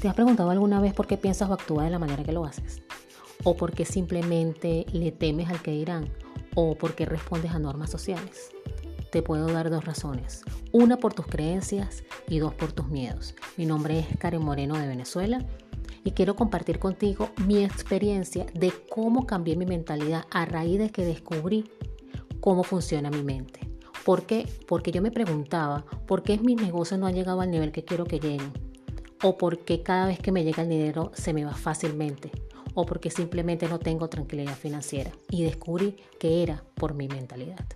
¿Te has preguntado alguna vez por qué piensas o actúas de la manera que lo haces? ¿O por qué simplemente le temes al que dirán? ¿O por qué respondes a normas sociales? Te puedo dar dos razones. Una por tus creencias y dos por tus miedos. Mi nombre es Karen Moreno de Venezuela y quiero compartir contigo mi experiencia de cómo cambié mi mentalidad a raíz de que descubrí cómo funciona mi mente. ¿Por qué? Porque yo me preguntaba, ¿por qué mis negocios no han llegado al nivel que quiero que lleguen? ¿O por qué cada vez que me llega el dinero se me va fácilmente? ¿O porque simplemente no tengo tranquilidad financiera? Y descubrí que era por mi mentalidad.